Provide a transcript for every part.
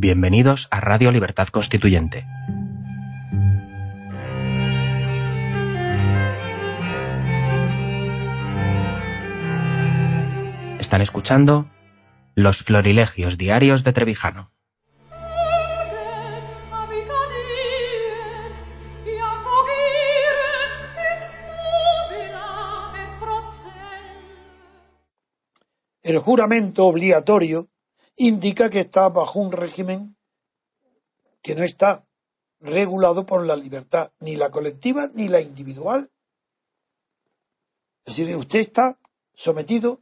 Bienvenidos a Radio Libertad Constituyente. Están escuchando Los Florilegios Diarios de Trevijano. El juramento obligatorio indica que está bajo un régimen que no está regulado por la libertad, ni la colectiva ni la individual. Es decir, usted está sometido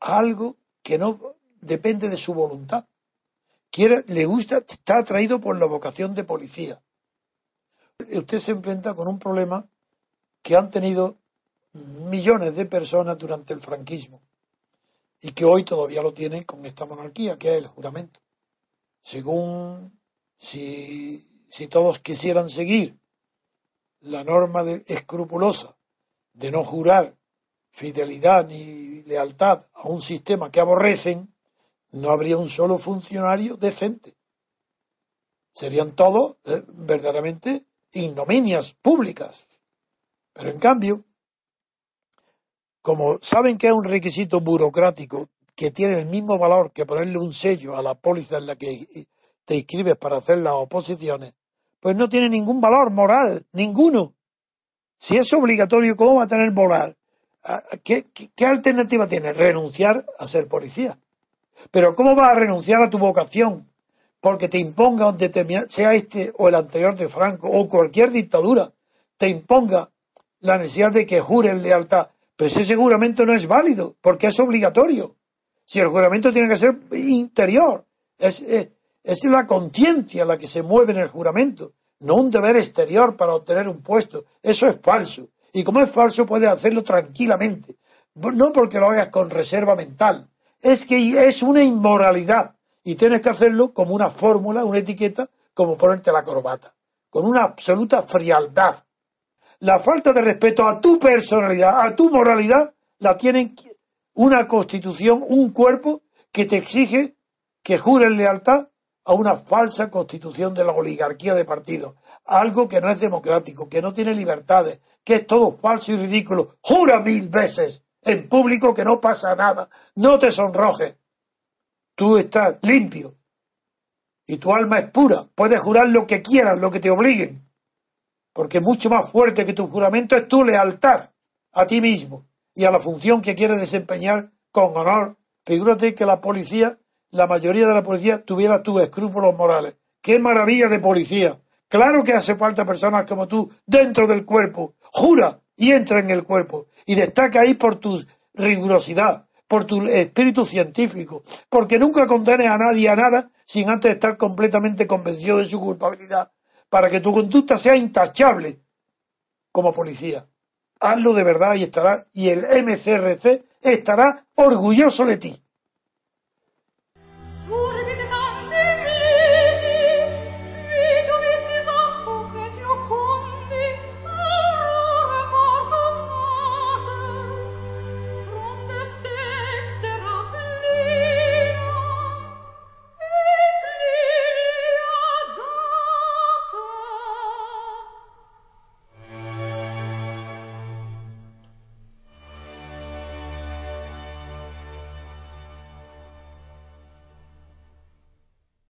a algo que no depende de su voluntad. Quiere, le gusta, está atraído por la vocación de policía. Usted se enfrenta con un problema que han tenido millones de personas durante el franquismo y que hoy todavía lo tienen con esta monarquía, que es el juramento. Según si, todos quisieran seguir la norma de, escrupulosa de no jurar fidelidad ni lealtad a un sistema que aborrecen, no habría un solo funcionario decente. Serían todos eh, verdaderamente ignominias públicas. Pero en cambio, como saben que es un requisito burocrático que tiene el mismo valor que ponerle un sello a la póliza en la que te inscribes para hacer las oposiciones, pues no tiene ningún valor moral, ninguno. Si es obligatorio, ¿cómo va a tener moral? Ah, ¿Qué, alternativa tiene? Renunciar a ser policía. Pero ¿cómo vas a renunciar a tu vocación? Porque te imponga un determinado, sea este o el anterior de Franco o cualquier dictadura, te imponga la necesidad de que jures lealtad pero ese juramento no es válido, porque es obligatorio. Si el juramento tiene que ser interior, es, es, la conciencia la que se mueve en el juramento, no un deber exterior para obtener un puesto. Eso es falso. Y como es falso, puedes hacerlo tranquilamente. No porque lo hagas con reserva mental. Es que es una inmoralidad. Y tienes que hacerlo como una fórmula, una etiqueta, como ponerte la corbata. Con una absoluta frialdad la falta de respeto a tu personalidad, a tu moralidad, la tienen una constitución, un cuerpo que te exige que jures lealtad a una falsa constitución de la oligarquía de partidos, algo que no es democrático, que no tiene libertades, que es todo falso y ridículo. Jura mil veces en público que no pasa nada, no te sonrojes. Tú estás limpio y tu alma es pura, puedes jurar lo que quieras, lo que te obliguen, porque mucho más fuerte que tu juramento es tu lealtad a ti mismo y a la función que quieres desempeñar con honor. Figúrate que la policía, la mayoría de la policía, tuviera tus escrúpulos morales. ¡Qué maravilla de policía! Claro que hace falta personas como tú dentro del cuerpo. Jura y entra en el cuerpo. Y destaca ahí por tu rigurosidad, por tu espíritu científico, porque nunca condenes a nadie a nada sin antes estar completamente convencido de su culpabilidad para que tu conducta sea intachable como policía. Hazlo de verdad y estará, y el MCRC estará orgulloso de ti.